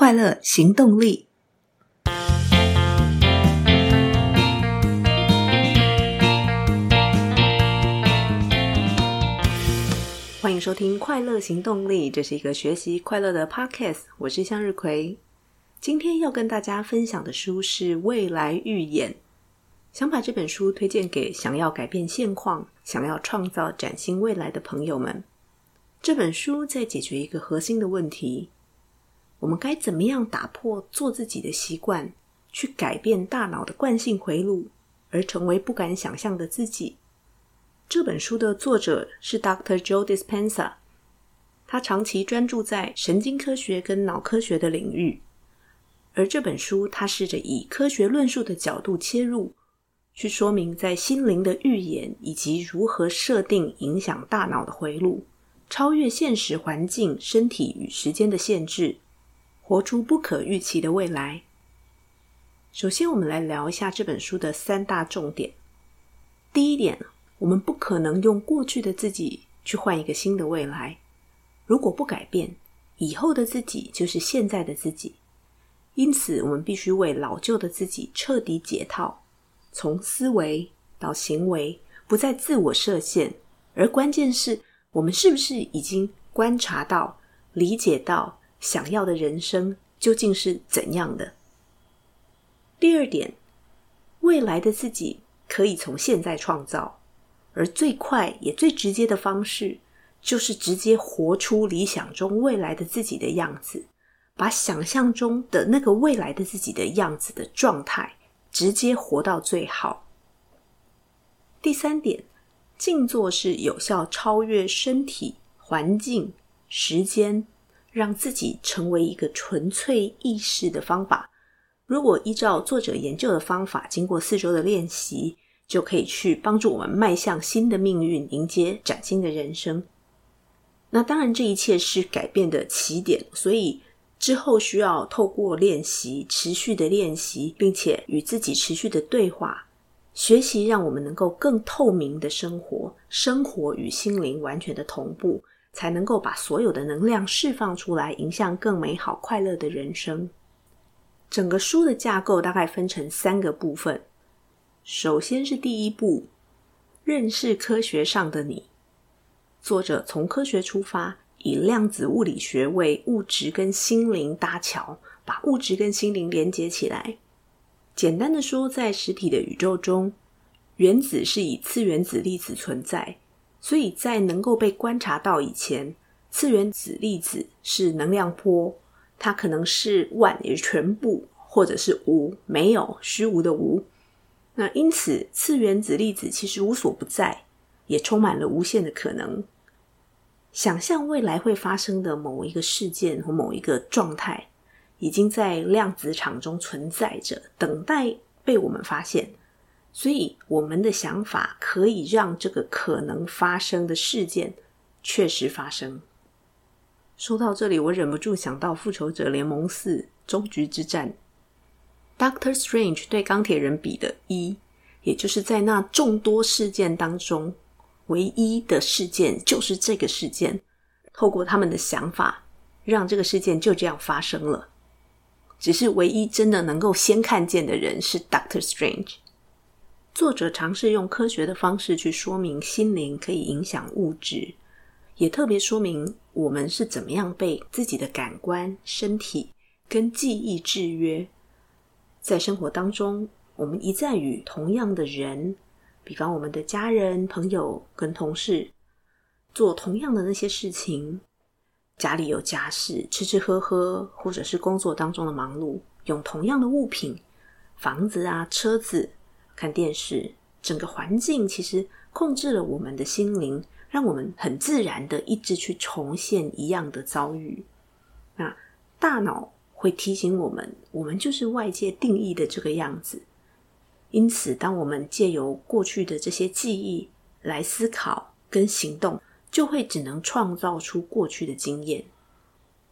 快乐行动力。欢迎收听《快乐行动力》，这是一个学习快乐的 podcast。我是向日葵，今天要跟大家分享的书是《未来预演》，想把这本书推荐给想要改变现况、想要创造崭新未来的朋友们。这本书在解决一个核心的问题。我们该怎么样打破做自己的习惯，去改变大脑的惯性回路，而成为不敢想象的自己？这本书的作者是 Dr. Joe Dispenza，他长期专注在神经科学跟脑科学的领域，而这本书他试着以科学论述的角度切入，去说明在心灵的预演以及如何设定影响大脑的回路，超越现实环境、身体与时间的限制。活出不可预期的未来。首先，我们来聊一下这本书的三大重点。第一点，我们不可能用过去的自己去换一个新的未来。如果不改变，以后的自己就是现在的自己。因此，我们必须为老旧的自己彻底解套，从思维到行为，不再自我设限。而关键是我们是不是已经观察到、理解到，想要的人生究竟是怎样的？第二点，未来的自己可以从现在创造，而最快也最直接的方式，就是直接活出理想中未来的自己的样子，把想象中的那个未来的自己的样子的状态，直接活到最好。第三点，静坐是有效超越身体、环境、时间。让自己成为一个纯粹意识的方法。如果依照作者研究的方法，经过四周的练习，就可以去帮助我们迈向新的命运，迎接崭新的人生。那当然，这一切是改变的起点，所以之后需要透过练习，持续的练习，并且与自己持续的对话，学习，让我们能够更透明的生活，生活与心灵完全的同步。才能够把所有的能量释放出来，迎向更美好、快乐的人生。整个书的架构大概分成三个部分。首先是第一步，认识科学上的你。作者从科学出发，以量子物理学为物质跟心灵搭桥，把物质跟心灵连接起来。简单的说，在实体的宇宙中，原子是以次原子粒子存在。所以在能够被观察到以前，次原子粒子是能量波，它可能是万，也是全部，或者是无，没有，虚无的无。那因此，次原子粒子其实无所不在，也充满了无限的可能。想象未来会发生的某一个事件或某一个状态，已经在量子场中存在着，等待被我们发现。所以，我们的想法可以让这个可能发生的事件确实发生。说到这里，我忍不住想到《复仇者联盟四：终局之战》，Doctor Strange 对钢铁人比的一，也就是在那众多事件当中，唯一的事件就是这个事件。透过他们的想法，让这个事件就这样发生了。只是唯一真的能够先看见的人是 Doctor Strange。作者尝试用科学的方式去说明心灵可以影响物质，也特别说明我们是怎么样被自己的感官、身体跟记忆制约。在生活当中，我们一再与同样的人，比方我们的家人、朋友跟同事，做同样的那些事情。家里有家事，吃吃喝喝，或者是工作当中的忙碌，用同样的物品，房子啊、车子。看电视，整个环境其实控制了我们的心灵，让我们很自然的一直去重现一样的遭遇。那大脑会提醒我们，我们就是外界定义的这个样子。因此，当我们借由过去的这些记忆来思考跟行动，就会只能创造出过去的经验。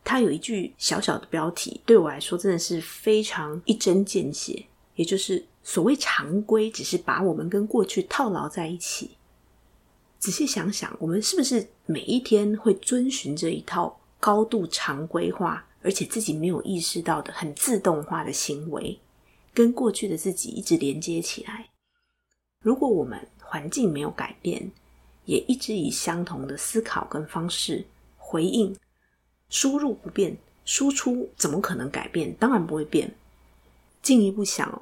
它有一句小小的标题，对我来说真的是非常一针见血，也就是。所谓常规，只是把我们跟过去套牢在一起。仔细想想，我们是不是每一天会遵循着一套高度常规化、而且自己没有意识到的很自动化的行为，跟过去的自己一直连接起来。如果我们环境没有改变，也一直以相同的思考跟方式回应，输入不变，输出怎么可能改变？当然不会变。进一步想，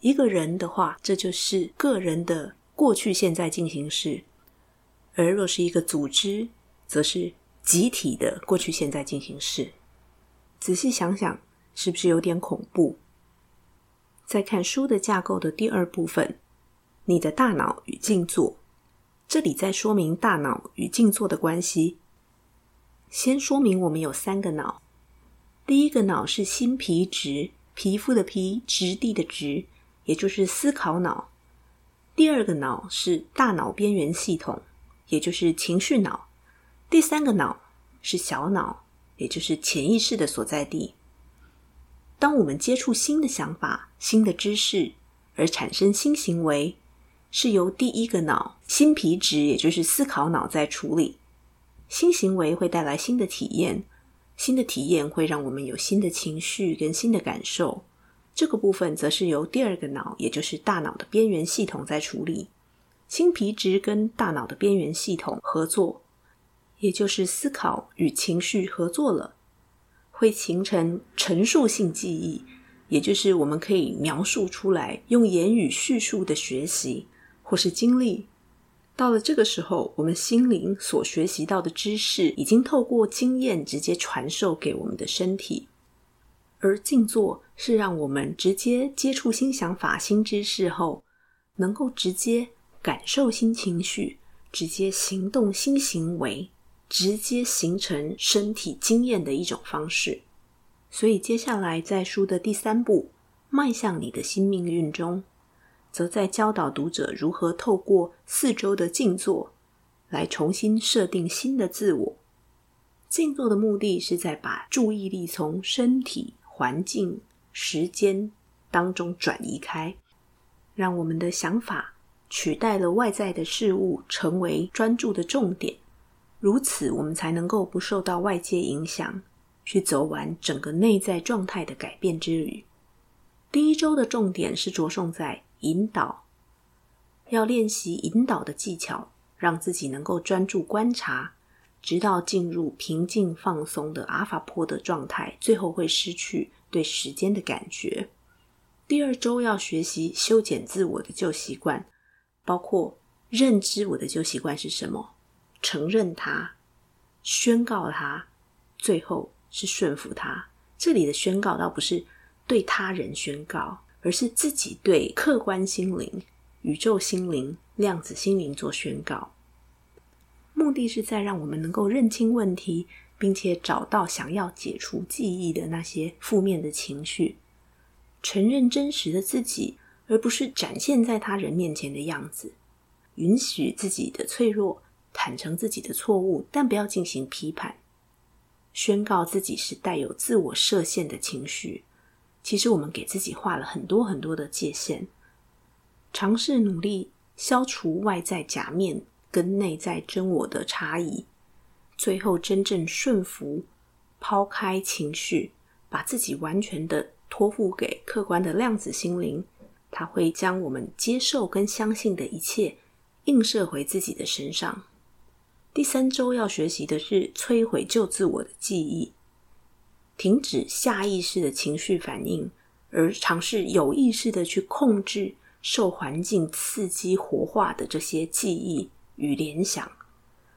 一个人的话，这就是个人的过去、现在进行式；而若是一个组织，则是集体的过去、现在进行式。仔细想想，是不是有点恐怖？再看书的架构的第二部分，你的大脑与静坐，这里在说明大脑与静坐的关系。先说明我们有三个脑，第一个脑是新皮质。皮肤的皮，质地的质，也就是思考脑。第二个脑是大脑边缘系统，也就是情绪脑。第三个脑是小脑，也就是潜意识的所在地。当我们接触新的想法、新的知识而产生新行为，是由第一个脑新皮质，也就是思考脑在处理。新行为会带来新的体验。新的体验会让我们有新的情绪跟新的感受，这个部分则是由第二个脑，也就是大脑的边缘系统在处理。新皮质跟大脑的边缘系统合作，也就是思考与情绪合作了，会形成陈述性记忆，也就是我们可以描述出来，用言语叙述的学习或是经历。到了这个时候，我们心灵所学习到的知识已经透过经验直接传授给我们的身体，而静坐是让我们直接接触新想法、新知识后，能够直接感受新情绪，直接行动新行为，直接形成身体经验的一种方式。所以接下来在书的第三步，迈向你的新命运中。则在教导读者如何透过四周的静坐，来重新设定新的自我。静坐的目的是在把注意力从身体、环境、时间当中转移开，让我们的想法取代了外在的事物，成为专注的重点。如此，我们才能够不受到外界影响，去走完整个内在状态的改变之旅。第一周的重点是着重在。引导，要练习引导的技巧，让自己能够专注观察，直到进入平静放松的阿法波的状态，最后会失去对时间的感觉。第二周要学习修剪自我的旧习惯，包括认知我的旧习惯是什么，承认它，宣告它，最后是顺服它。这里的宣告倒不是对他人宣告。而是自己对客观心灵、宇宙心灵、量子心灵做宣告，目的是在让我们能够认清问题，并且找到想要解除记忆的那些负面的情绪，承认真实的自己，而不是展现在他人面前的样子，允许自己的脆弱，坦诚自己的错误，但不要进行批判，宣告自己是带有自我设限的情绪。其实我们给自己画了很多很多的界限，尝试努力消除外在假面跟内在真我的差异，最后真正顺服、抛开情绪，把自己完全的托付给客观的量子心灵，它会将我们接受跟相信的一切映射回自己的身上。第三周要学习的是摧毁旧自我的记忆。停止下意识的情绪反应，而尝试有意识的去控制受环境刺激活化的这些记忆与联想，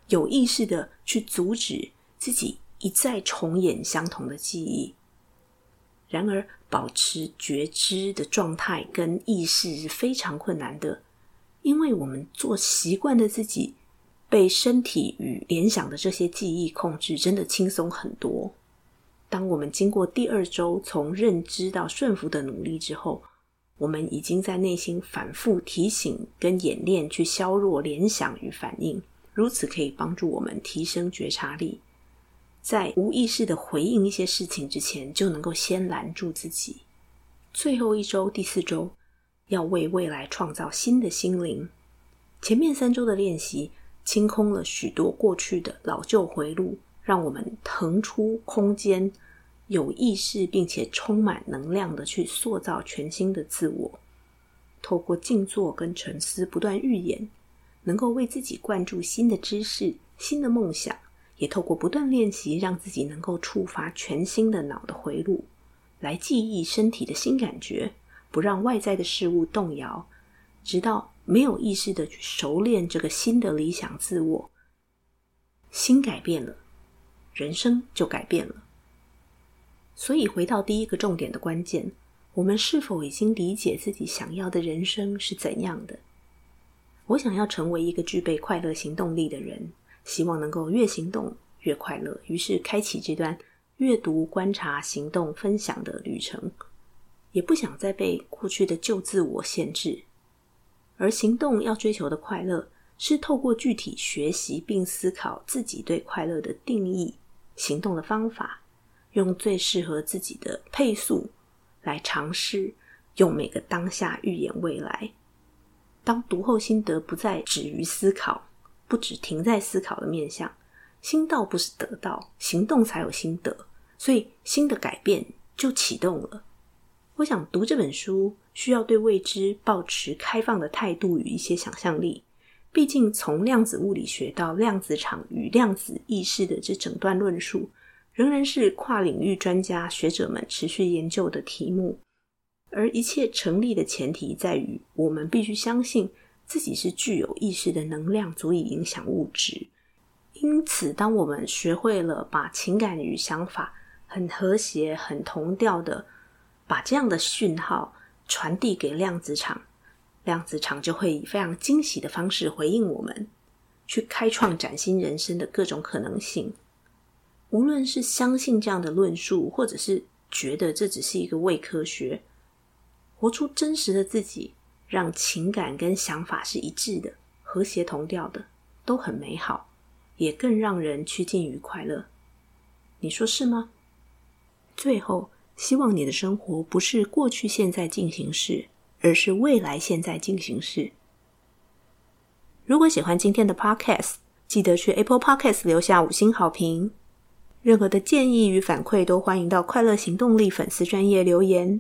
有意识的去阻止自己一再重演相同的记忆。然而，保持觉知的状态跟意识是非常困难的，因为我们做习惯的自己被身体与联想的这些记忆控制，真的轻松很多。当我们经过第二周从认知到顺服的努力之后，我们已经在内心反复提醒跟演练，去削弱联想与反应，如此可以帮助我们提升觉察力，在无意识的回应一些事情之前，就能够先拦住自己。最后一周，第四周，要为未来创造新的心灵。前面三周的练习清空了许多过去的老旧回路。让我们腾出空间，有意识并且充满能量的去塑造全新的自我。透过静坐跟沉思，不断预演，能够为自己灌注新的知识、新的梦想，也透过不断练习，让自己能够触发全新的脑的回路，来记忆身体的新感觉，不让外在的事物动摇，直到没有意识的去熟练这个新的理想自我。心改变了，人生就改变了。所以回到第一个重点的关键。我们是否已经理解自己想要的人生是怎样的？我想要成为一个具备快乐行动力的人，希望能够越行动越快乐。于是开启这段阅读、观察、行动、分享的旅程，也不想再被过去的旧自我限制。而行动要追求的快乐，是透过具体学习并思考自己对快乐的定义、行动的方法，用最适合自己的配速。来尝试用每个当下预演未来。当读后心得不再止于思考，不只停在思考的面向，心到不是得到，行动才有心得，所以新的改变就启动了。我想读这本书需要对未知抱持开放的态度与一些想象力。毕竟从量子物理学到量子场与量子意识的这整段论述。仍然是跨领域专家学者们持续研究的题目，而一切成立的前提在于，我们必须相信自己是具有意识的能量，足以影响物质。因此，当我们学会了把情感与想法很和谐、很同调的把这样的讯号传递给量子场，量子场就会以非常惊喜的方式回应我们，去开创崭新人生的各种可能性。无论是相信这样的论述，或者是觉得这只是一个伪科学，活出真实的自己，让情感跟想法是一致的、和谐同调的，都很美好，也更让人趋近于快乐。你说是吗？最后，希望你的生活不是过去现在进行式，而是未来现在进行式。如果喜欢今天的 Podcast，记得去 Apple Podcast 留下五星好评。任何的建议与反馈都欢迎到快乐行动力粉丝专业留言。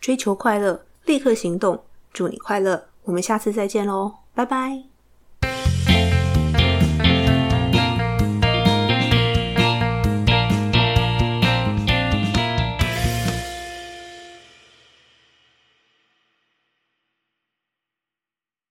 追求快乐，立刻行动，祝你快乐！我们下次再见喽，拜拜。